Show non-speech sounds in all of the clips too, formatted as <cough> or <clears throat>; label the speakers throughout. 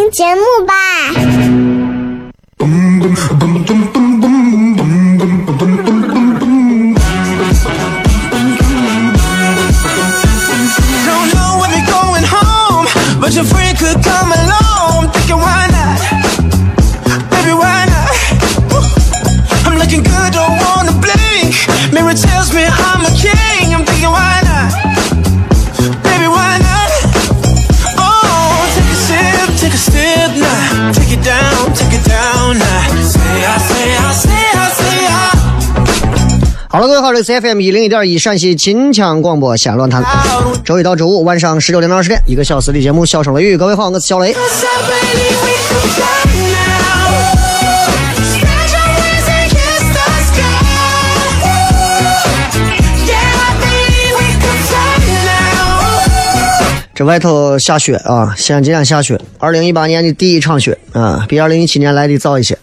Speaker 1: 听节目吧。
Speaker 2: C F M 一零一点一陕西秦腔广播西安论坛，周一到周五晚上十九点到二十点，一个小时的节目，笑声雷雨。各位好，我是小雷。这外头下雪啊，西安今天下雪，二零一八年的第一场雪啊，比二零一七年来的早一些。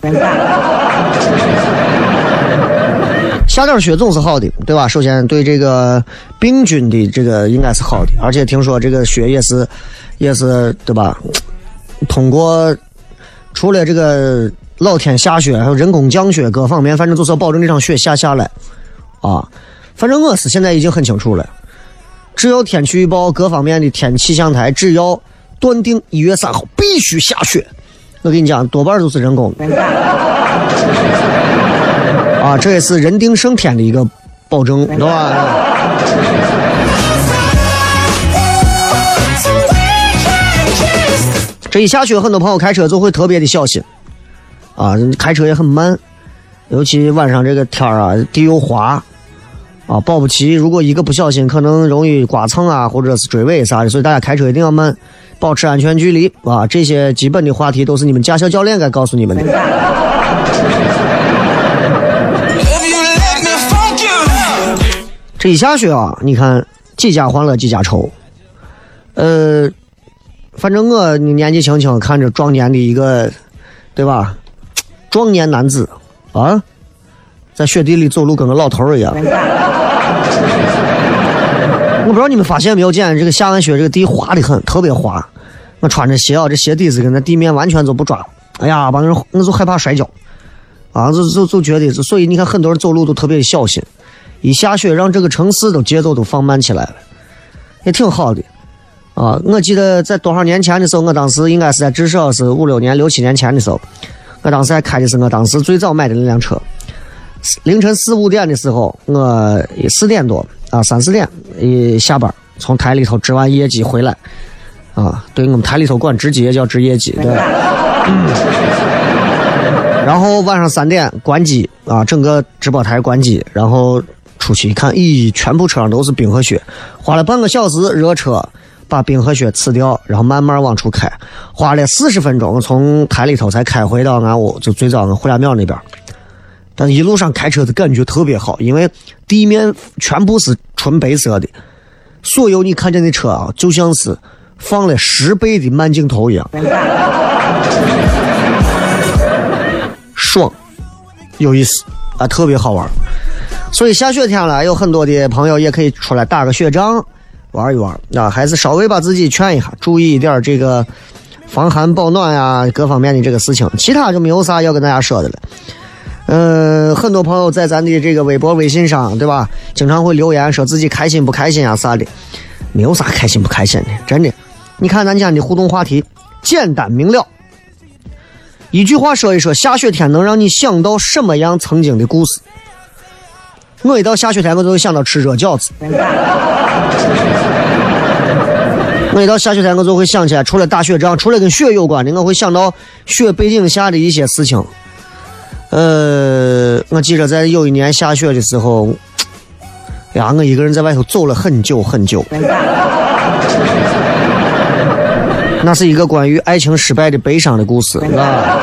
Speaker 2: 下点雪总是好的，对吧？首先对这个病菌的这个应该是好的，而且听说这个雪也是，也是对吧？通过除了这个老天下雪，还有人工降雪各方面，反正就是要保证这场雪下下来啊。反正我是现在已经很清楚了，只要天气预报各方面的天气象台只要断定一月三号必须下雪，我跟你讲，多半都是人工。啊，这也是人定胜天的一个保证，对吧？这一下雪，很多朋友开车就会特别的小心，啊，开车也很慢，尤其晚上这个天儿啊，地又滑，啊，保不齐如果一个不小心，可能容易刮蹭啊，或者是追尾啥的，所以大家开车一定要慢，保持安全距离啊，这些基本的话题都是你们驾校教练该告诉你们的。这一下雪啊，你看几家欢乐几家愁。呃，反正我年纪轻轻，看着壮年的一个，对吧？壮年男子啊，在雪地里走路跟个老头一样。<laughs> 我不知道你们发现没有，见这个下完雪，这个地滑的很，特别滑。我穿着鞋啊，这鞋底子跟那地面完全就不抓。哎呀，把人我就害怕摔跤啊，就就就觉得，所以你看很多人走路都特别小心。一下雪，让这个城市都节奏都放慢起来了，也挺好的，啊！我记得在多少年前的时候，我当时应该是在至少是五六年、六七年前的时候，我当时还开的是我当时最早买的那辆车。凌晨四五点的时候，我四点多啊，三四点一下班，从台里头值完业绩回来，啊，对我们台里头管值机也叫值业绩，对。<laughs> 然后晚上三点关机啊，整个直播台关机，然后。出去一看，咦，全部车上都是冰和雪，花了半个小时热车把冰和雪呲掉，然后慢慢往出开，花了四十分钟从台里头才开回到俺屋，就最早俺胡家庙那边。但一路上开车的感觉特别好，因为地面全部是纯白色的，所有你看见的车啊，就像是放了十倍的慢镜头一样，<laughs> 爽，有意思啊，特别好玩。所以下雪天了，有很多的朋友也可以出来打个雪仗，玩一玩啊，还是稍微把自己劝一下，注意一点这个防寒保暖呀，各方面的这个事情。其他就没有啥要跟大家说的了。嗯，很多朋友在咱的这个微博、微信上，对吧？经常会留言说自己开心不开心啊啥的，没有啥开心不开心的，真的。你看咱今天的互动话题，简单明了，一句话说一说下雪天能让你想到什么样曾经的故事。我一到下雪天，我就会想到吃热饺子。我一到下雪天，我就会想起来，除了打雪仗，除了跟雪有关的，我会想到雪背景下的一些事情。呃，我记得在有一年下雪的时候，呀，我一个人在外头走了很久很久。那是一个关于爱情失败的悲伤的故事啊。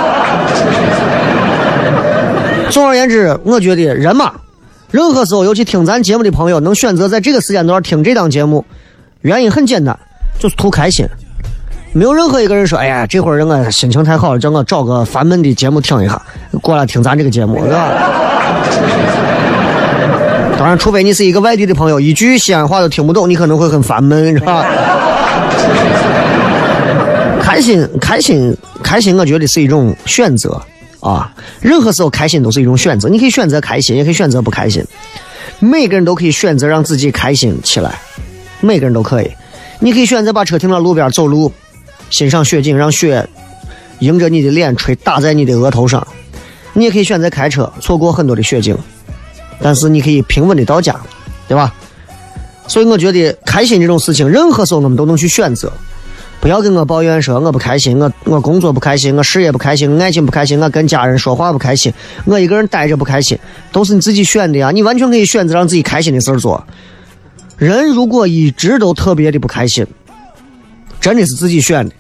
Speaker 2: 总而言之，我觉得人嘛，任何时候，尤其听咱节目的朋友，能选择在这个时间段听这档节目，原因很简单，就是图开心。没有任何一个人说：“哎呀，这会儿人我心情太好了，叫我找个烦闷的节目听一下，过来听咱这个节目，是吧？”当然，除非你是一个外地的朋友，一句西安话都听不懂，你可能会很烦闷，是吧？开心，开心，开心，我觉得是一种选择啊。任何时候开心都是一种选择，你可以选择开心，也可以选择不开心。每个人都可以选择让自己开心起来，每个人都可以。你可以选择把车停到路边走路。欣赏雪景，让雪迎着你的脸吹，打在你的额头上。你也可以选择开车，错过很多的雪景，但是你可以平稳的到家，对吧？所以我觉得开心这种事情，任何时候我们都能去选择。不要跟我抱怨说我不开心，我我工作不开心，我事业不开心，爱情不开心，我跟家人说话不开心，我一个人待着不开心，都是你自己选的呀。你完全可以选择让自己开心的事做。人如果一直都特别的不开心。真的是自己选的，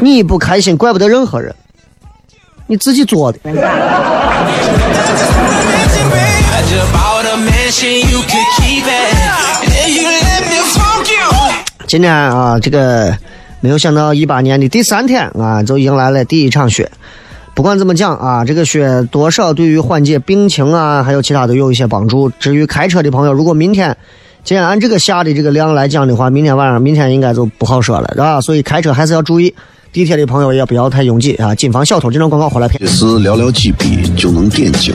Speaker 2: 你不开心怪不得任何人，你自己做的。今天啊，这个没有想到一八年的第三天啊，就迎来了第一场雪。不管怎么讲啊，这个雪多少对于缓解病情啊，还有其他都有一些帮助。至于开车的朋友，如果明天。既然按这个下的这个量来讲的话，明天晚上明天应该就不好说了，是吧？所以开车还是要注意。地铁的朋友也不要太拥挤啊，谨防小偷。这种广告回来骗。
Speaker 3: 是寥寥几笔就能点睛，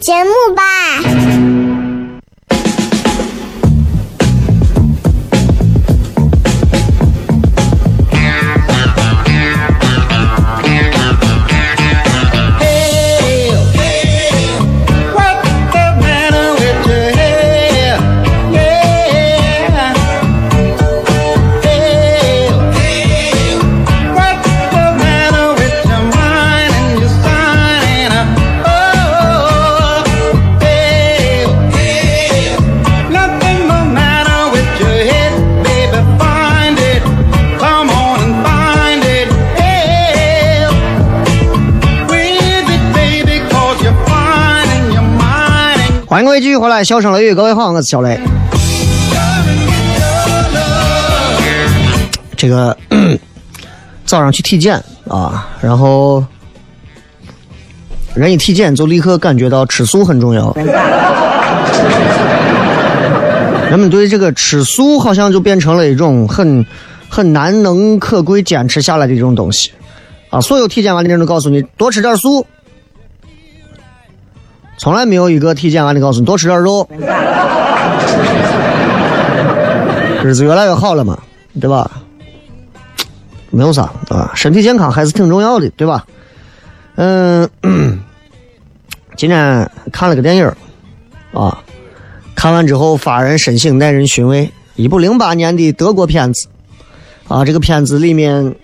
Speaker 1: 节目吧。
Speaker 2: 欢迎各位继续回来，笑声雷雨，各位好，我是小雷。这个 <clears throat> 早上去体检啊，然后人一体检就立刻感觉到吃素很重要。人们对这个吃素好像就变成了一种很很难能可贵坚持下来的一种东西啊！所有体检完的人都告诉你多吃点素，从来没有一个体检完的告诉你多吃点肉。<laughs> 日子越来越好了嘛，对吧？没有啥啊，身体健康还是挺重要的，对吧？嗯，今天看了个电影啊，看完之后发人深省，耐人寻味。一部零八年的德国片子啊，这个片子里面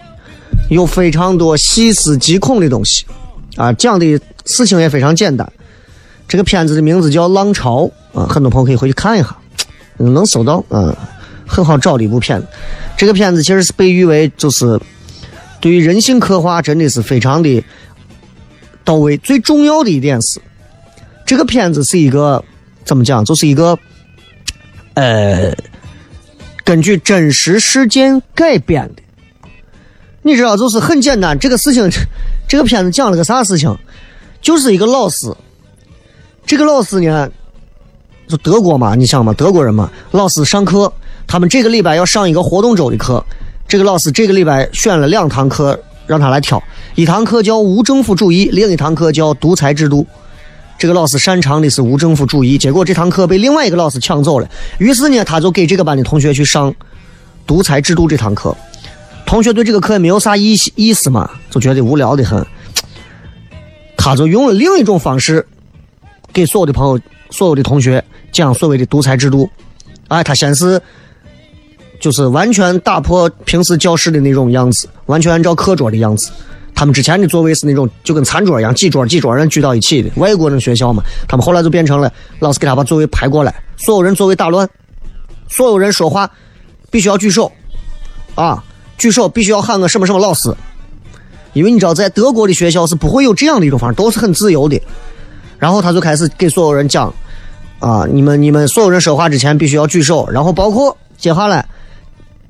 Speaker 2: 有非常多细思极恐的东西啊，讲的事情也非常简单。这个片子的名字叫《浪潮》啊，很多朋友可以回去看一下，能搜到啊。很好找的一部片子，这个片子其实是被誉为就是对于人性刻画真的是非常的到位。最重要的一点是，这个片子是一个怎么讲，就是一个呃根据真实事件改编的。你知道，就是很简单，这个事情，这个片子讲了个啥事情？就是一个老师，这个老师呢，就德国嘛，你想嘛，德国人嘛，老师上课。他们这个礼拜要上一个活动周的课，这个老师这个礼拜选了两堂课让他来挑，一堂课叫无政府主义，另一堂课叫独裁制度。这个老师擅长的是无政府主义，结果这堂课被另外一个老师抢走了，于是呢，他就给这个班的同学去上独裁制度这堂课。同学对这个课也没有啥意意思嘛，就觉得无聊的很，他就用了另一种方式给所有的朋友、所有的同学讲所谓的独裁制度。哎，他先是。就是完全打破平时教室的那种样子，完全按照课桌的样子。他们之前的座位是那种就跟餐桌一样，几桌几桌人聚到一起的。外国人学校嘛，他们后来就变成了老师给他把座位排过来，所有人座位打乱，所有人说话必须要举手，啊，举手必须要喊个什么什么老师，因为你知道在德国的学校是不会有这样的一种方式，都是很自由的。然后他就开始给所有人讲，啊，你们你们所有人说话之前必须要举手，然后包括接下来。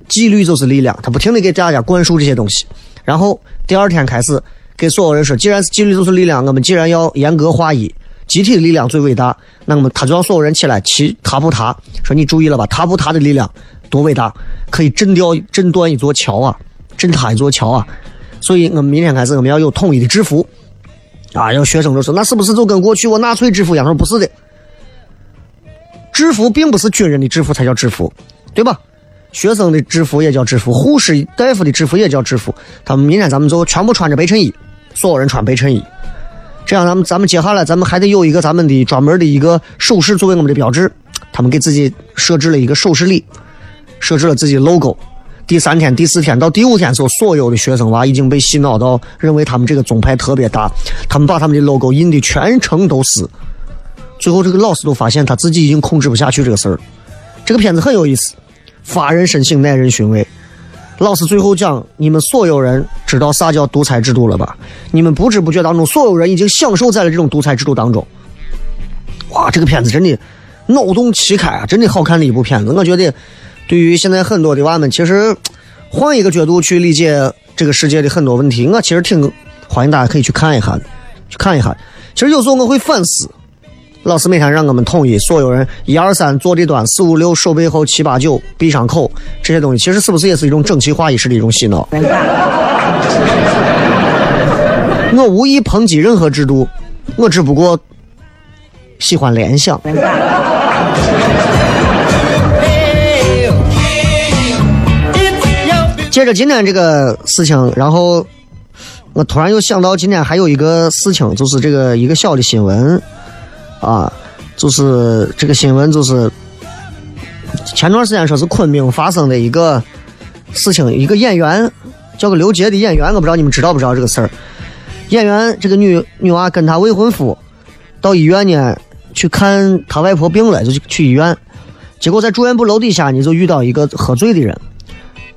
Speaker 2: 纪律就是力量，他不停的给大家灌输这些东西，然后第二天开始给所有人说，既然是纪律就是力量，我们既然要严格划一，集体的力量最伟大，那么他就让所有人起来骑踏步踏，说你注意了吧，踏步踏的力量多伟大，可以震掉震断一座桥啊，震塌一座桥啊，所以我们明天开始我们要有统一的制服，啊，有学生就说那是不是就跟过去我纳粹制服一样？说不是的，制服并不是军人的制服才叫制服，对吧？学生的制服也叫制服，护士、大夫的制服也叫制服。他们明天咱们就全部穿着白衬衣，所有人穿白衬衣。这样，咱们咱们接下来咱们还得有一个咱们的专门的一个手势作为我们的标志。他们给自己设置了一个手势礼，设置了自己 logo。第三天、第四天到第五天的时候，所有的学生娃已经被洗脑到认为他们这个宗派特别大，他们把他们的 logo 印的全程都是。最后，这个老师都发现他自己已经控制不下去这个事儿。这个片子很有意思。发人深省，耐人寻味。老师最后讲：你们所有人知道啥叫独裁制度了吧？你们不知不觉当中，所有人已经享受在了这种独裁制度当中。哇，这个片子真的脑洞奇开啊！真的好看的一部片子。我觉得，对于现在很多的娃们，其实换一个角度去理解这个世界的很多问题，我其实挺欢迎大家可以去看一下的，去看一下。其实有时候我会反思。老师每天让我们统一，所有人一二三坐的端，四五六手背后，七八九闭上口，这些东西其实是不是也是一种整齐划一式的一种洗脑？<laughs> 我无意抨击任何制度，我只不过喜欢联想。接着今天这个事情，然后我突然又想到今天还有一个事情，就是这个一个小的新闻。啊，就是这个新闻，就是前段时间说是昆明发生的一个事情，一个演员叫个刘杰的演员，我不知道你们知道不知道这个事儿。演员这个女女娃跟她未婚夫到医院呢去看她外婆病了，就去医院，结果在住院部楼底下呢就遇到一个喝醉的人，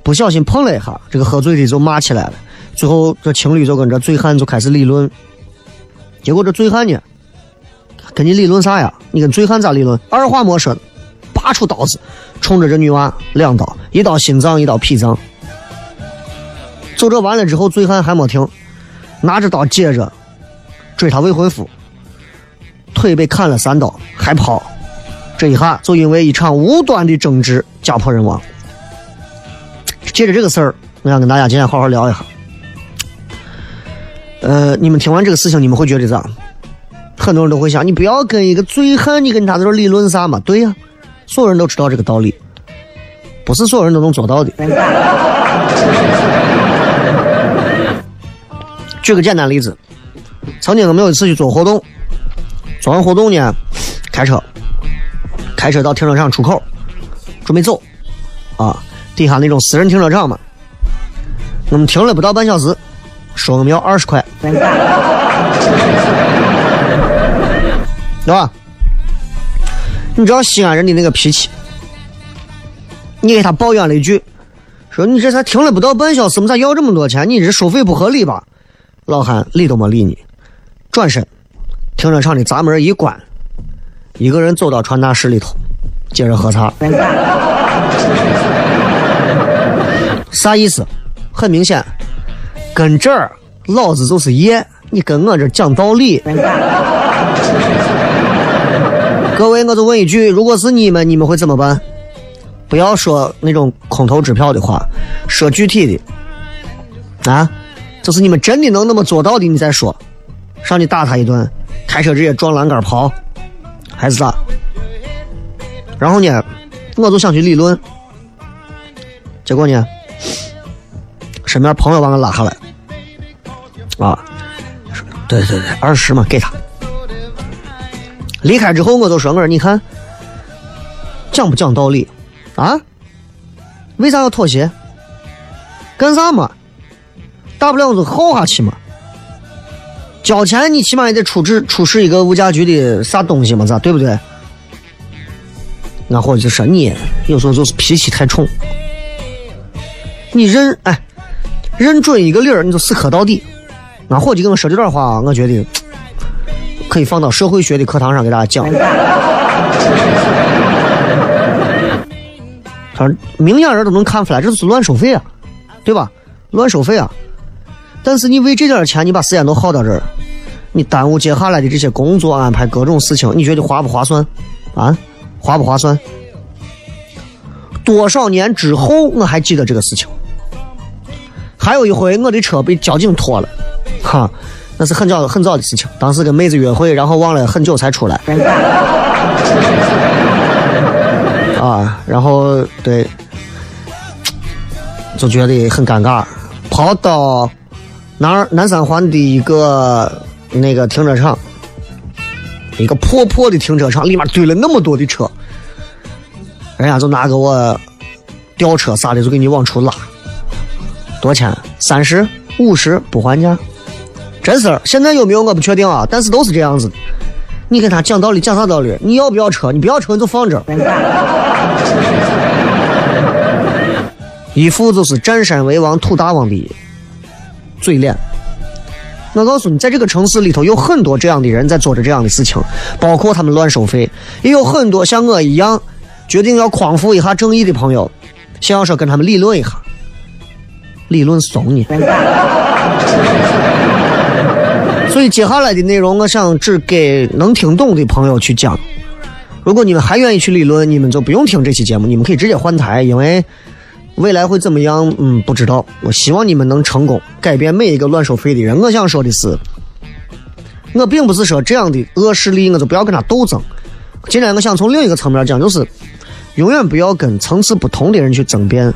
Speaker 2: 不小心碰了一下，这个喝醉的就骂起来了，最后这情侣就跟这醉汉就开始理论，结果这醉汉呢。跟你理论啥呀？你跟醉汉咋理论？二话没说，拔出刀子，冲着这女娃两刀，一刀心脏，一刀脾脏。就这完了之后，醉汉还没停，拿着刀接着追他未婚夫，腿被砍了三刀，还跑。这一下就因为一场无端的争执家破人亡。借着这个事儿，我想跟大家今天好好聊一下。呃，你们听完这个事情，你们会觉得咋？很多人都会想，你不要跟一个醉汉，你跟他在这理论啥嘛？对呀，所有人都知道这个道理，不是所有人都能做到的。举个简单例子，曾经我们有一次去做活动，做完活动呢，开车，开车到停车场出口，准备走，啊，底下那种私人停车场嘛，我们停了不到半小时，说我们要二十块。对吧？你知道西安人的那个脾气，你给他抱怨了一句，说你这才停了不到半小时，我们咋要这么多钱？你这收费不合理吧？老汉理都没理你，转身，停车场的闸门一关，一个人走到传达室里头，接着喝茶。啥意思？很明显，跟这儿老子就是爷，你跟我这讲道理。<laughs> 各位，我就问一句：如果是你们，你们会怎么办？不要说那种空头支票的话，说具体的啊，就是你们真的能那么做到的，你再说，上去打他一顿，开车直接撞栏杆跑，还是咋？然后呢，我就想去理论，结果呢，身边朋友把我拉下来，啊，对对对，二十嘛，给他。离开之后，我就说：“我说你看，讲不讲道理啊？为啥要妥协？干啥嘛？大不了我就耗下去嘛。交钱你起码也得出示出示一个物价局的啥东西嘛，咋对不对？那伙计就说你有时候就是脾气太冲，你认哎认准一个理儿你就死磕到底。俺伙计跟我说这段话，我觉得。”可以放到社会学的课堂上给大家讲。他说明眼人都能看出来，这是乱收费啊，对吧？乱收费啊！但是你为这点钱，你把时间都耗到这儿，你耽误接下来的这些工作安排，各种事情，你觉得划不划算？啊，划不划算？多少年之后，我还记得这个事情。还有一回，我的车被交警拖了，哈。那是很早很早的事情，当时跟妹子约会，然后忘了很久才出来。<laughs> 啊，然后对，就觉得很尴尬，跑到南南三环的一个那个停车场，一个破破的停车场，里面堆了那么多的车，人家就拿个我吊车啥的，就给你往出拉，多钱？三十、五十不还价。真事儿，现在有没有我不确定啊，但是都是这样子的。你跟他讲道理，讲啥道理？你要不要车？你不要车你就放这儿。一副就是占山为王、土大王的嘴脸。我告诉你，在这个城市里头，有很多这样的人在做着这样的事情，包括他们乱收费，也有很多像我一样决定要匡扶一下正义的朋友，想要说跟他们理论一下，理论怂你。<laughs> 所以接下来的内容，我想只给能听懂的朋友去讲。如果你们还愿意去理论，你们就不用听这期节目，你们可以直接换台，因为未来会怎么样，嗯，不知道。我希望你们能成功改变每一个乱收费的人。我想说的是，我并不是说这样的恶势力，我就不要跟他斗争。今天我想从另一个层面讲，就是永远不要跟层次不同的人去争辩，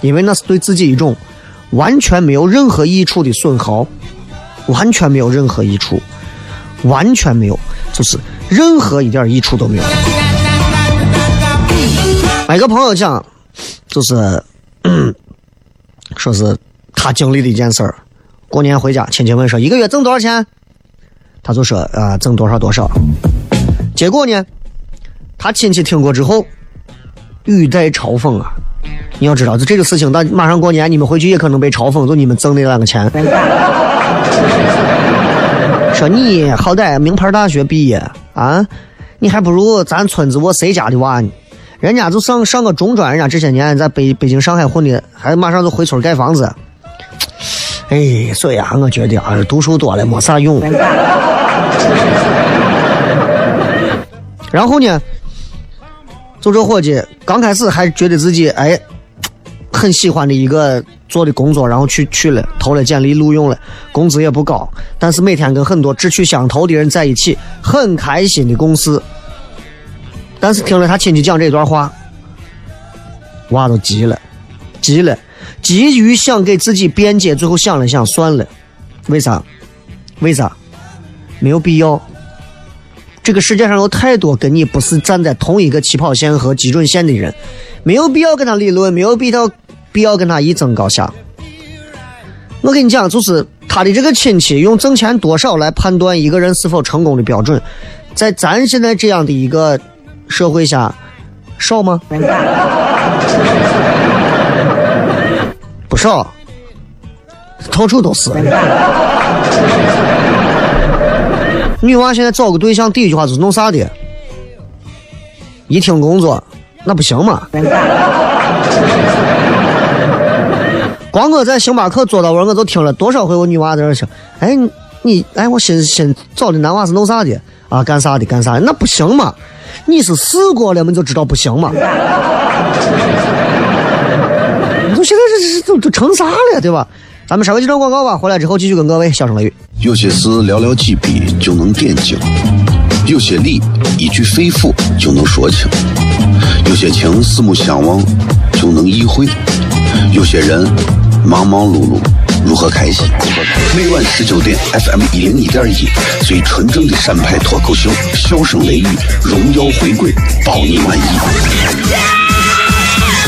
Speaker 2: 因为那是对自己一种完全没有任何益处的损耗。完全没有任何益处，完全没有，就是任何一点益处都没有。一个朋友讲，就是说是他经历的一件事儿。过年回家，亲戚问说一个月挣多少钱，他就说啊挣多少多少。结果呢，他亲戚听过之后，语带嘲讽啊。你要知道，就这个事情，到马上过年，你们回去也可能被嘲讽，就你们挣那两个钱。<laughs> 说你好歹名牌大学毕业啊，你还不如咱村子我谁家的娃呢？人家就上上个中专，人家这些年在北北京、上海混的，还马上就回村盖房子，哎，所以啊，我觉得啊，读书多了没啥用。<laughs> 然后呢，就这伙计刚开始还觉得自己哎很喜欢的一个做的工作，然后去去了，投了简历录用了，工资也不高，但是每天跟很多志趣相投的人在一起，很开心的共事。但是听了他亲戚讲这段话，娃都急了，急了。急于想给自己辩解，最后想了想，算了。为啥？为啥？没有必要。这个世界上有太多跟你不是站在同一个起跑线和基准线的人，没有必要跟他理论，没有必要必要跟他一争高下。我跟你讲，就是他的这个亲戚用挣钱多少来判断一个人是否成功的标准，在咱现在这样的一个社会下，少吗？不少，到处都是。女娃现在找个对象，第一句话就是弄啥的？一听工作，那不行嘛。光我在星巴克坐到位，我都听了多少回我女娃在那说：“哎，你哎，我新新找的男娃是弄啥的？啊，干啥的？干啥的？那不行嘛？你是试过了，我们就知道不行嘛。”现在这是都成啥了，对吧？咱们稍微几段广告吧，回来之后继续跟各位笑声雷雨。
Speaker 3: 有些事寥寥几笔就能点睛，有些理一句肺腑就能说清，有些情四目相望就能意会，有些人忙忙碌碌如何开心？每晚十九点，FM 一零一点一，最纯正的陕派脱口秀，笑声雷雨，荣耀回归，保你满意。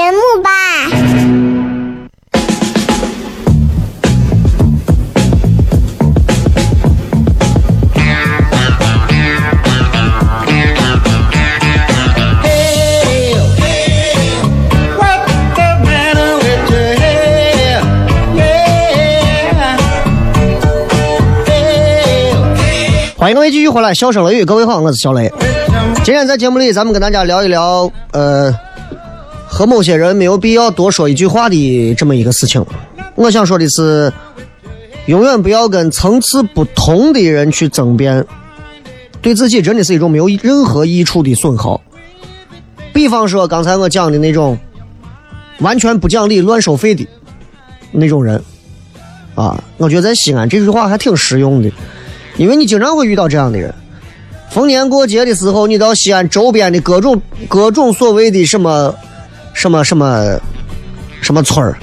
Speaker 1: 节目吧。
Speaker 2: 欢迎各位继续回来，笑声雷雨，各位好，我是小雷。今天在节目里，咱们跟大家聊一聊，呃。和某些人没有必要多说一句话的这么一个事情，我想说的是，永远不要跟层次不同的人去争辩，对自己真的是一种没有任何益处的损耗。比方说刚才我讲的那种完全不讲理、乱收费的那种人，啊，我觉得在西安这句话还挺实用的，因为你经常会遇到这样的人。逢年过节的时候，你到西安周边的各种各种所谓的什么。什么什么什么村儿，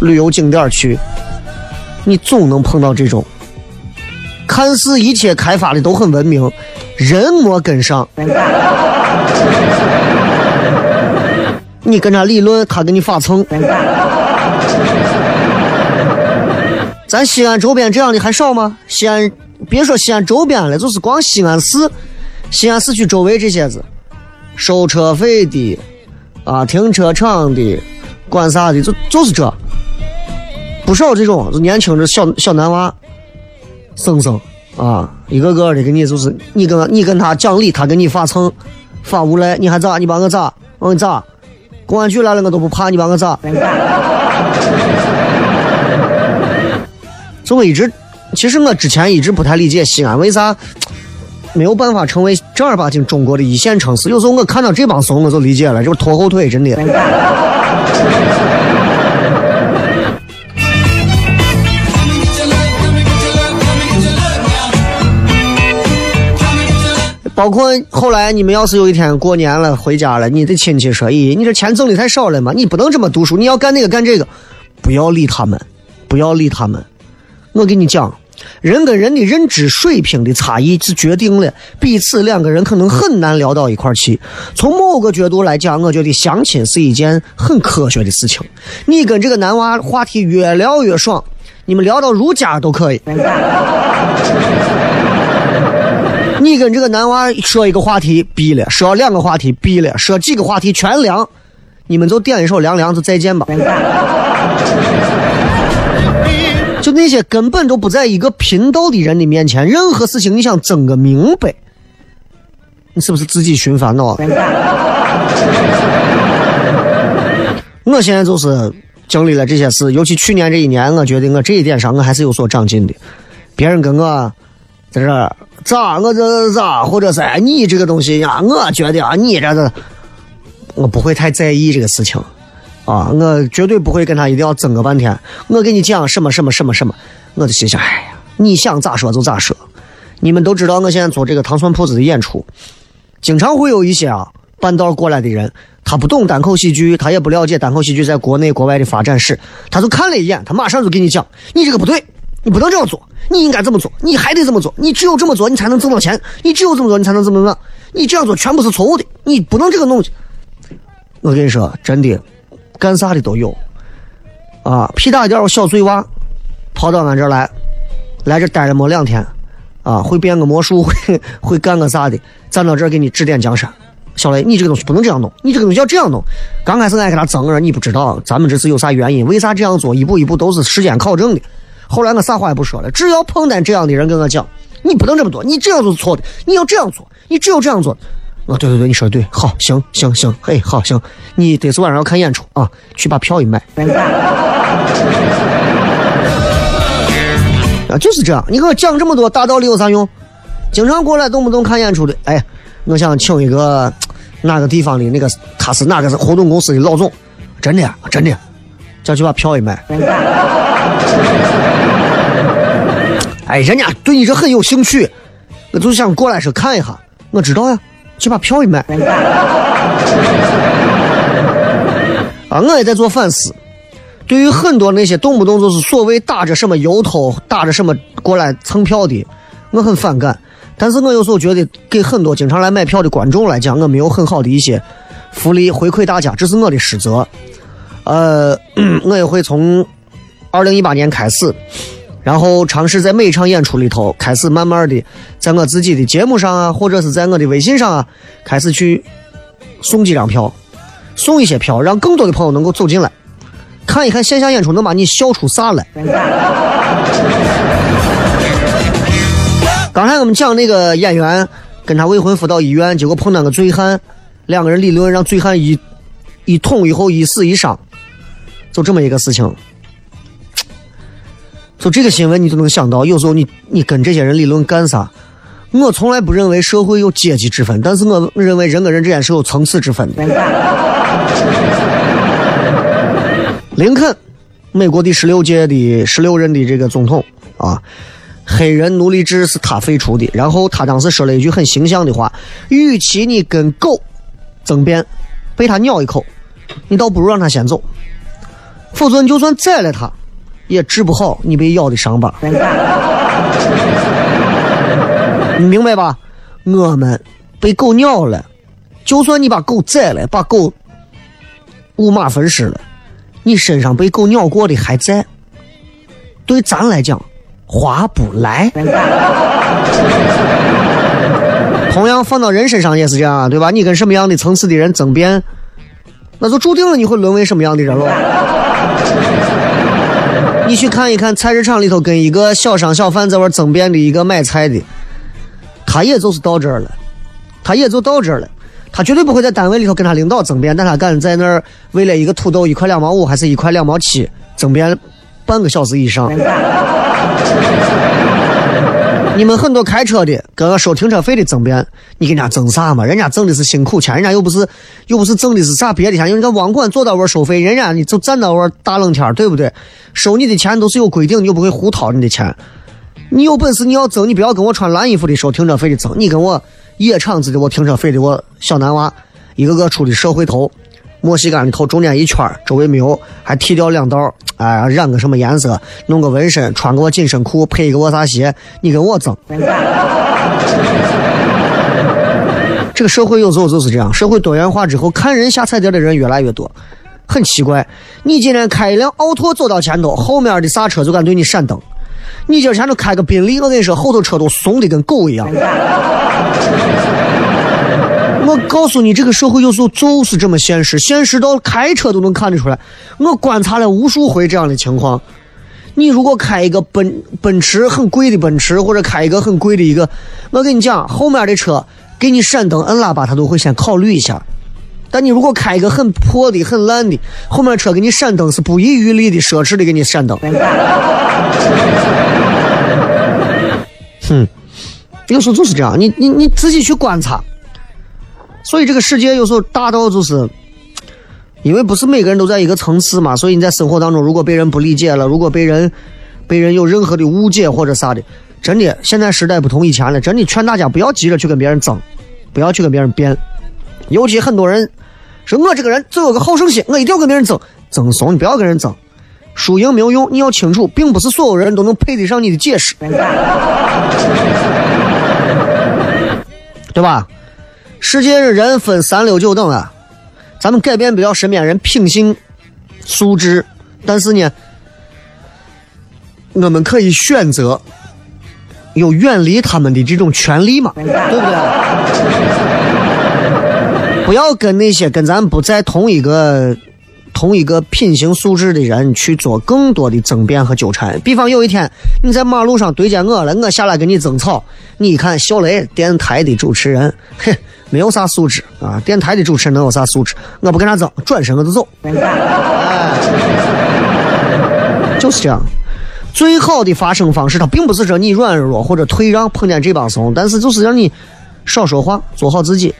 Speaker 2: 旅游景点去，你总能碰到这种，看似一切开发的都很文明，人没跟上。你跟他理论，他给你发蹭。咱西安周边这样的还少吗？西安别说西安周边了，就是光西安市，西安市区周围这些子，收车费的。啊，停车场的，管啥的，就就是这，不少这种，就年轻的小小男娃，生生啊，一个个的给你就是你跟你跟他讲理，他给你发蹭，发无赖，你还咋？你把我咋？我你咋？公安局来了我都不怕，你把我咋？<laughs> 所以我一直，其实我之前一直不太理解西安为啥。没有办法成为正儿八经中国的一线城市。有时候我看到这帮怂，我就理解了，就是拖后腿，真的。包括后来，你们要是有一天过年了回家了，你的亲戚说：“咦，你这钱挣的太少了嘛，你不能这么读书，你要干那个干这个。”不要理他们，不要理他们。我跟你讲，人跟人的认知水平的差异是决定了彼此两个人可能很难聊到一块儿去。从某个角度来讲，我觉得相亲是一件很科学的事情。你跟这个男娃话题越聊越爽，你们聊到如家都可以。<laughs> 你跟这个男娃说一个话题毙了，说两个话题毙了，说几个话题全凉，你们就点一首《凉凉》就再见吧。就那些根本都不在一个频道的人的面前，任何事情你想争个明白，你是不是自己寻烦恼？我现在就是经历了这些事，尤其去年这一年，我觉得我这一点上我还是有所长进的。别人跟我在这咋，我这咋，或者是你这个东西呀，我觉得啊，你这这，我不会太在意这个事情。啊，我绝对不会跟他一定要争个半天。我跟你讲什么什么什么什么，我就心想，哎呀，你想咋说就咋说。你们都知道，我现在做这个糖蒜铺子的演出，经常会有一些啊半道过来的人，他不懂单口喜剧，他也不了解单口喜剧在国内国外的发展史，他就看了一眼，他马上就给你讲，你这个不对，你不能这样做，你应该这么做，你还得这么做，你只有这么做，你才能挣到钱，你只有这么做，你才能怎么怎么，你这样做全部是错误的，你不能这个弄。我跟你说，真的。干啥的都有，啊，屁大点小碎娃，跑到俺这儿来，来这待了没两天，啊，会变个魔术，<laughs> 会会干个啥的，站到这儿给你指点江山。小雷，你这个东西不能这样弄，你这个东西要这样弄。刚开始俺跟他争着，你不知道，咱们这是有啥原因，为啥这样做，一步一步都是时间考证的。后来我啥话也不说了，只要碰见这样的人跟我讲，你不能这么做，你这样做是错的，你要这样做，你只有这样做。啊，对对对，你说的对，好，行行行，嘿，好行，你得是晚上要看演出啊，去把票一买。啊，就是这样，你给我讲这么多大道理有啥用？经常过来动不动看演出的，哎，我想请一个哪个地方的那个，他是哪个是活动公司的老总，真的真的，叫去把票一买。哎，人家对你这很有兴趣，我就想过来说看一下，我知道呀。去把票一买。<laughs> 啊，我也在做反思。对于很多那些动不动就是所谓打着什么由头、打着什么过来蹭票的，我很反感。但是我有时候觉得，给很多经常来买票的观众来讲，我没有很好的一些福利回馈大家，这是我的失责。呃，<clears throat> 我也会从二零一八年开始。然后尝试在每一场演出里头，开始慢慢的，在我自己的节目上啊，或者是在我的微信上啊，开始去送几张票，送一些票，让更多的朋友能够走进来，看一看线下演出能把你笑出啥来。刚才我们讲那个演员跟他未婚夫到医院，结果碰到个醉汉，两个人理论让醉汉一一捅以后一死一伤，就这么一个事情。就这个新闻，你就能想到，有时候你你跟这些人理论干啥？我从来不认为社会有阶级之分，但是我认为人跟人之间是有层次之分的。<laughs> 林肯，美国第十六届的十六任的这个总统啊，黑人奴隶制是他废除的。然后他当时说了一句很形象的话：，与其你跟狗争辩，被他咬一口，你倒不如让他先走，否则你就算宰了他。也治不好你被咬的伤疤，你明白吧？我们被狗咬了，就算你把狗宰了，把狗五马分尸了，你身上被狗咬过的还在，对咱来讲划不来。同样放到人身上也是这样，对吧？你跟什么样的层次的人争辩，那就注定了你会沦为什么样的人了。你去看一看菜市场里头跟一个小商小贩在玩争辩的一个买菜的，他也就是到这儿了，他也就到这儿了，他绝对不会在单位里头跟他领导争辩，但他敢在那儿为了一个土豆一块两毛五还是一块两毛七争辩半个小时以上。你们很多开车的跟收停车费的争辩，你跟人家争啥嘛？人家挣的是辛苦钱，人家又不是又不是挣的是啥别的钱。人家网管坐到位收费，人家你就站到位大冷天，对不对？收你的钱都是有规定，你又不会胡掏你的钱。你有本事你要争，你不要跟我穿蓝衣服的收停车费的争，你跟我野场子的我停车费的我小男娃，一个个出的社会头，墨西哥的头中间一圈周围没有，还剃掉两道，哎，染个什么颜色，弄个纹身，穿个我紧身裤，配一个卧啥鞋，你跟我争。<laughs> 这个社会有时候就是这样，社会多元化之后，看人下菜碟的人越来越多，很奇怪。你今天开一辆奥拓走到前头，后面的刹车就敢对你闪灯；你今儿前头开个宾利，我跟你说，后头车都怂的跟狗一样。我告诉你，这个社会有时候就是这么现实，现实到开车都能看得出来。我观察了无数回这样的情况。你如果开一个奔奔驰很贵的奔驰，或者开一个很贵的一个，我跟你讲，后面的车。给你闪灯、摁喇叭，他都会先考虑一下。但你如果开一个很破的、很烂的，后面车给你闪灯是不遗余力的、奢侈的给你闪灯。哼，<laughs> 有时候就是这样，你你你自己去观察。所以这个世界有时候大到就是，因为不是每个人都在一个层次嘛，所以你在生活当中，如果被人不理解了，如果被人被人有任何的误解或者啥的。真的，现在时代不同以前了。真的，劝大家不要急着去跟别人争，不要去跟别人辩。尤其很多人说，我这个人就有个好胜心，我一定要跟别人争。争怂，你不要跟人争，输赢没有用。你要清楚，并不是所有人都能配得上你的解释，<laughs> 对吧？世界人分三六九等啊，咱们改变不了身边人品性素质，但是呢，我们可以选择。有远离他们的这种权利嘛？对不对？不要跟那些跟咱不在同一个同一个品行素质的人去做更多的争辩和纠缠。比方有一天你在马路上对见我了，我下来跟你争吵，你一看小雷电台的主持人，哼，没有啥素质啊！电台的主持人能有啥素质？我不跟他争，转身我就走。哎，就是这样。最好的发声方式，它并不是说你软弱或者退让，碰见这帮怂，但是就是让你少说话，做好自己。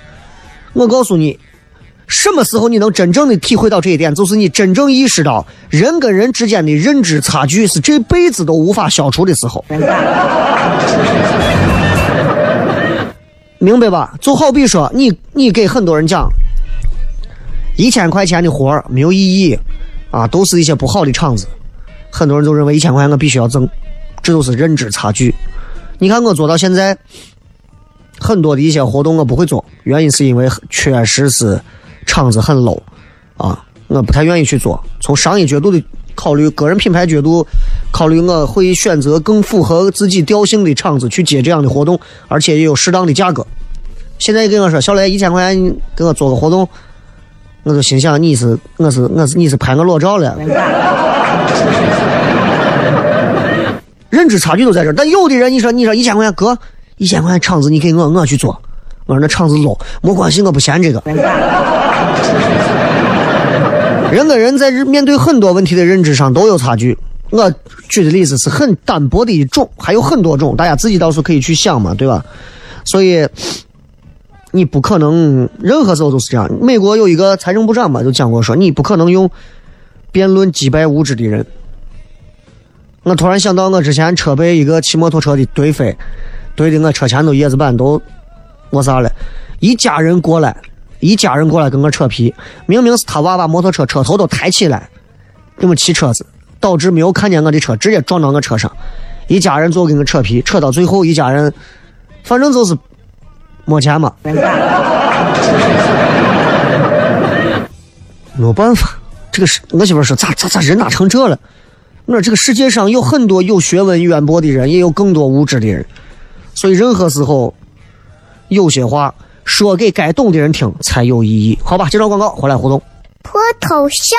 Speaker 2: 我告诉你，什么时候你能真正的体会到这一点，就是你真正意识到人跟人之间的认知差距是这辈子都无法消除的时候。明白吧？就好比说，你你给很多人讲，一千块钱的活儿没有意义啊，都是一些不好的厂子。很多人都认为一千块钱我必须要挣，这都是认知差距。你看我做到现在，很多的一些活动我不会做，原因是因为确实是场子很 low 啊，我不太愿意去做。从商业角度的考虑，个人品牌角度考虑，我会选择更符合自己调性的场子去接这样的活动，而且也有适当的价格。现在跟我说小雷一千块钱给我做个活动，我就心想你是我是我是你是拍我裸照了。认知差距都在这，但有的人，你说，你说一千块钱哥，一千块钱场子，你给我，我去做，我说那场子 low，没关系，我不嫌这个。人跟人在面对很多问题的认知上都有差距。我举的例子是很单薄的一种，还有很多种，大家自己到时候可以去想嘛，对吧？所以你不可能任何时候都是这样。美国有一个财政部长嘛，就讲过说，你不可能用辩论击败无知的人。我突然想到，我之前车被一个骑摩托车的怼飞，怼的我车前头叶子板都我啥了。一家人过来，一家人过来跟我扯皮，明明是他娃把摩托车车头都抬起来，这么骑车子，导致没有看见我的车，直接撞到我车上。一家人就跟我扯皮，扯到最后，一家人反正就是没钱嘛，没办法。这个是我媳妇说，咋咋咋人咋成这了？我说这个世界上有很多有学问渊博的人，也有更多无知的人，所以任何时候，有些话说给该懂的人听才有意义。好吧，接着广告，回来互动。
Speaker 1: 脱头像？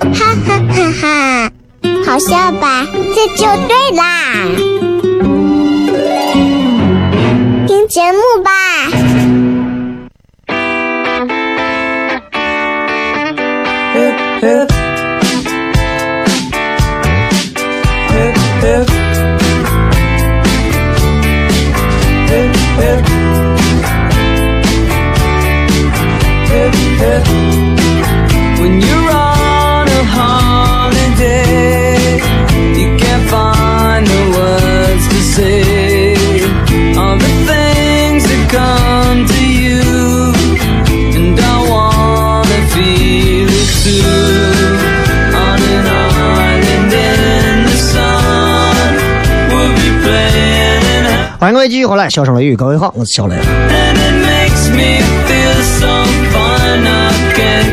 Speaker 1: 哈哈哈哈！好笑吧？这就对啦。听节目吧。
Speaker 2: 欢迎各位继续回来，笑声雷雨，各位好，我是小雷。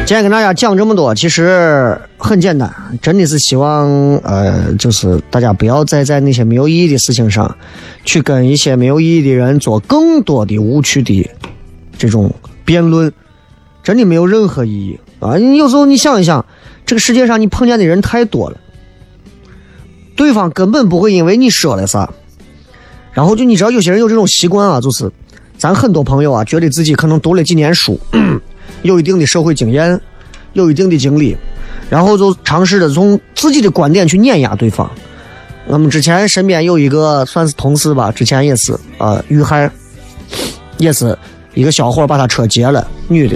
Speaker 2: 今天跟大家讲这么多，其实很简单，真的是希望呃，就是大家不要再在那些没有意义的事情上，去跟一些没有意义的人做更多的无趣的这种辩论，真的没有任何意义啊！你有时候你想一想，这个世界上你碰见的人太多了，对方根本不会因为你说了啥，然后就你知道有些人有这种习惯啊，就是咱很多朋友啊，觉得自己可能读了几年书。<clears throat> 有一定的社会经验，有一定的经历，然后就尝试着从自己的观点去碾压对方。我们之前身边有一个算是同事吧，之前也是啊、遇害，也是一个小伙把他车劫了，女的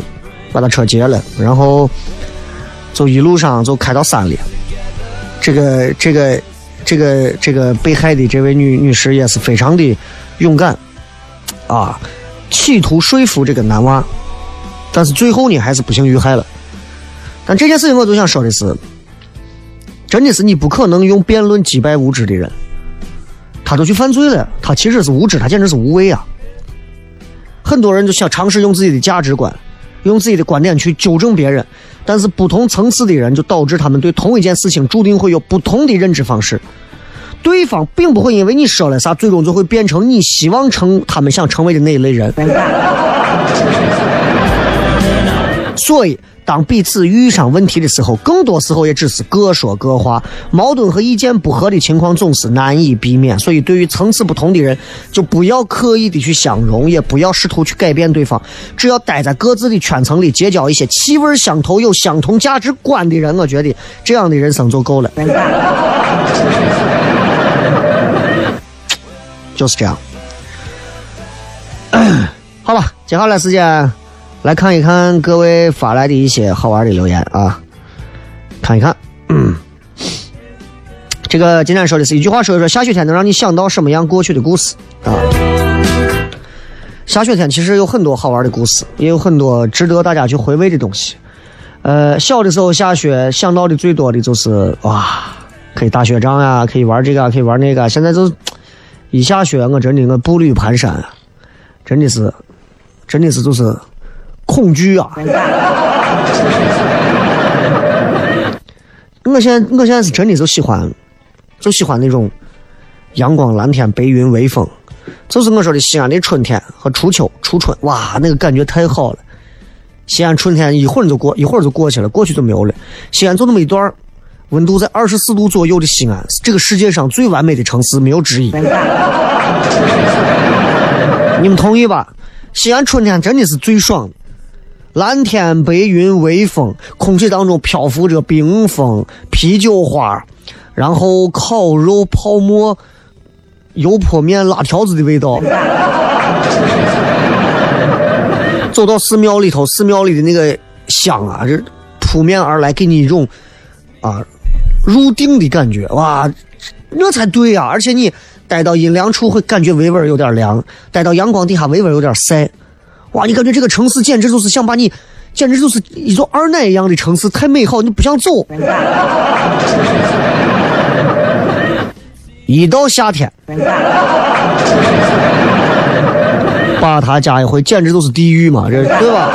Speaker 2: 把他车劫了，然后就一路上就开到山里。这个这个这个这个被害的这位女女士也是非常的勇敢啊，企图说服这个男娃。但是最后呢，还是不幸遇害了。但这件事情我就想说的是，真的是你不可能用辩论击败无知的人。他都去犯罪了，他其实是无知，他简直是无畏啊！很多人就想尝试用自己的价值观，用自己的观点去纠正别人，但是不同层次的人就导致他们对同一件事情注定会有不同的认知方式。对方并不会因为你说了啥，最终就会变成你希望成他们想成为的那一类人。所以，当彼此遇上问题的时候，更多时候也只是各说各话，矛盾和意见不合的情况总是难以避免。所以，对于层次不同的人，就不要刻意的去相融，也不要试图去改变对方，只要待在各自的圈层里，结交一些气味相投、有相同价值观的人，我觉得这样的人生就够了。就是这样。好吧，接下来时间来看一看各位发来的一些好玩的留言啊，看一看。嗯，这个今天说的是一句话，说一说下雪天能让你想到什么样过去的故事啊？下雪天其实有很多好玩的故事，也有很多值得大家去回味的东西。呃，小的时候下雪想到的最多的就是哇，可以打雪仗呀，可以玩这个，可以玩那个。现在就一下雪，我真的我步履蹒跚，真的是，真的是就是恐惧啊！我现在我现在是真的就喜欢，就喜欢那种阳光、蓝天、白云、微风，就是我说的西安的春天和初秋、初春，哇，那个感觉太好了。西安春天一会儿就过，一会儿就过去了，过去就没有了。西安就那么一段温度在二十四度左右的西安，是这个世界上最完美的城市，没有之一。你们同意吧？西安春天真的是最爽的，蓝天白云微风，空气当中漂浮着冰封、啤酒花，然后烤肉、泡馍、油泼面、辣条子的味道。<laughs> 走到寺庙里头，寺庙里的那个香啊，这扑面而来，给你一种啊入定的感觉，哇，那才对呀、而且你待到阴凉处会感觉微微有点凉，待到阳光底下微微有点晒，哇，你感觉这个城市简直就是想把你，简直就是一座二奶一样的城市，太美好，你不想走。<laughs> 一到夏天，把他加一回，简直就是地狱嘛，这对吧？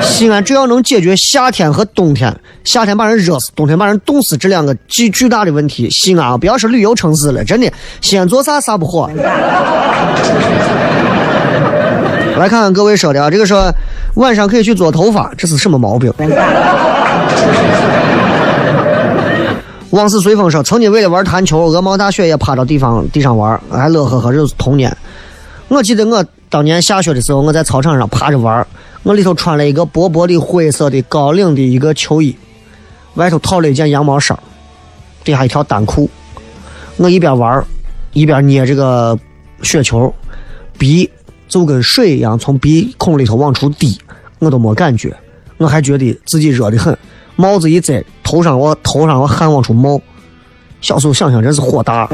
Speaker 2: 西安只要能解决夏天和冬天，夏天把人热死，冬天把人冻死这两个巨巨大的问题，西安啊，不要是旅游城市了，真的，西安做啥啥不火。来看看各位说的啊，这个说晚上可以去做头发，这是什么毛病？<laughs> 往事随风说，曾经为了玩弹球，鹅毛大雪也趴到地方地上玩，还乐呵呵，这是童年。我记得我当年下雪的时候，我在操场上趴着玩，我里头穿了一个薄薄的灰色的高领的一个球衣，外头套了一件羊毛衫，底下一条单裤。我一边玩一边捏这个雪球，鼻就跟水一样从鼻孔里头往出滴，我都没感觉，我还觉得自己热得很。帽子一摘，头上我头上我汗往出冒，小时候想想真是火大。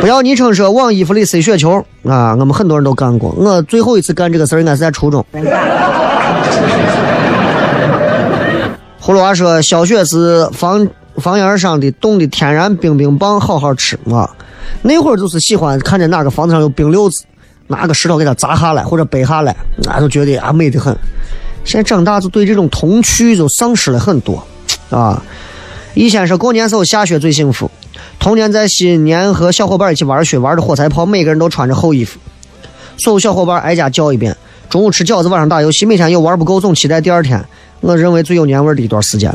Speaker 2: 不要昵称说往衣服里塞雪球啊！我们很多人都干过。我最后一次干这个事儿应该是在初中。葫芦娃说小雪是房房檐上的冻的天然冰冰棒，好好吃啊！那会儿就是喜欢看见哪个房子上有冰溜子，拿个石头给它砸下来或者背下来，那就觉得啊美得很。现在长大就对这种童趣就丧失了很多啊！以前是过年时候下雪最幸福。童年在新年和小伙伴一起玩雪，玩的火柴炮，每个人都穿着厚衣服。所有小伙伴挨家叫一遍。中午吃饺子，晚上打游戏，每天又玩不够，总期待第二天。我认为最有年味的一段时间。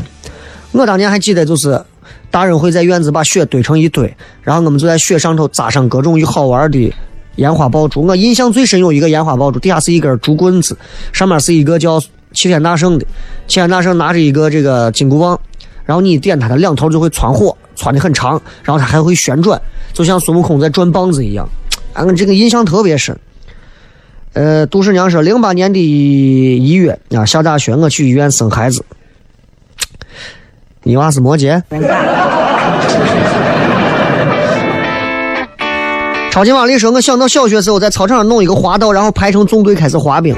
Speaker 2: 我当年还记得，就是大人会在院子把雪堆成一堆，然后我们就在雪上头扎上各种好玩的烟花爆竹。我印象最深有一个烟花爆竹，底下是一根竹棍子，上面是一个叫齐天大圣的，齐天大圣拿着一个这个金箍棒。然后你一点它，的两头就会窜火，窜的很长，然后它还会旋转，就像孙悟空在转棒子一样。俺这个印象特别深。呃，杜十娘说，零八年的一月啊，下大雪，我去医院生孩子。你娃是摩羯？超级玛丽说，我想到小学时候在操场上弄一个滑道，然后排成纵队开始滑冰。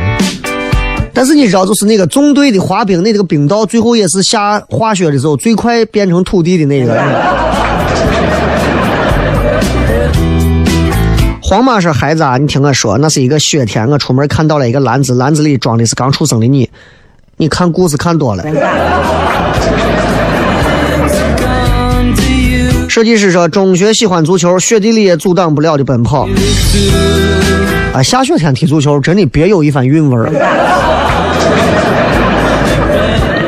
Speaker 2: 但是你知道，就是那个纵队的滑冰，那个冰道最后也是下滑雪的时候最快变成土地的那个。黄妈说：“孩子啊，你听我说，那是一个雪天，我出门看到了一个篮子，篮子里装的是刚出生的你。你看故事看多了。”设计师说：“中学喜欢足球，雪地里也阻挡不了的奔跑。”啊，下雪天踢足球真的别有一番韵味儿。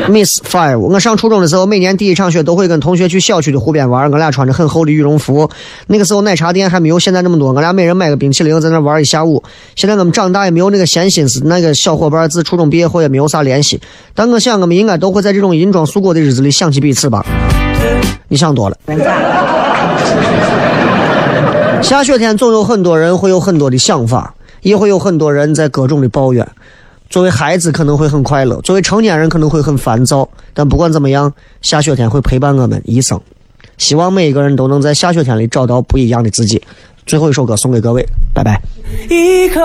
Speaker 2: Miss Five，我上初中的时候，每年第一场雪都会跟同学去小区的湖边玩。我俩穿着很厚的羽绒服，那个时候奶茶店还没有现在那么多，我俩每人买个冰淇淋，在那玩一下午。现在我们长大也没有那个闲心思，那个小伙伴自初中毕业后也没有啥联系。但我想，我们应该都会在这种银装素裹的日子里想起彼此吧。你想多了。下雪天总有很多人会有很多的想法，也会有很多人在各种的抱怨。作为孩子可能会很快乐，作为成年人可能会很烦躁，但不管怎么样，下雪天会陪伴我们一生。希望每一个人都能在下雪天里找到不一样的自己。最后一首歌送给各位，拜拜。
Speaker 4: 一颗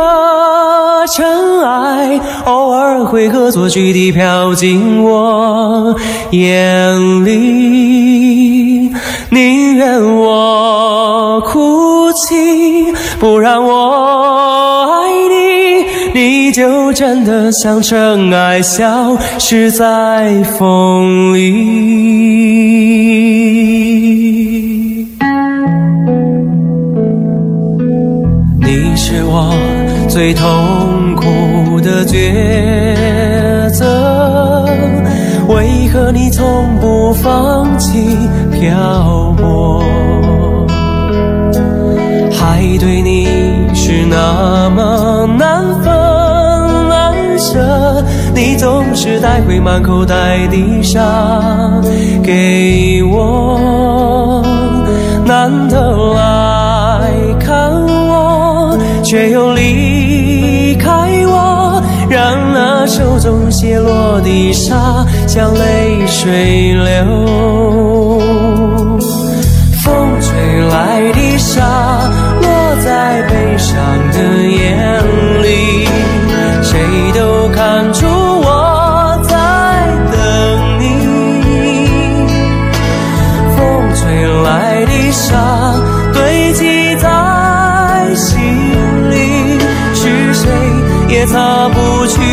Speaker 4: 尘埃，偶尔会恶作剧地飘进我眼里，宁愿我哭泣，不让我爱你，你就真的像尘埃，消失在风里。是我最痛苦的抉择，为何你从不放弃漂泊？海对你是那么难分难舍，你总是带回满口袋的沙给我，难得来，却又离开我，让那手中泻落的沙像泪水流。也擦不去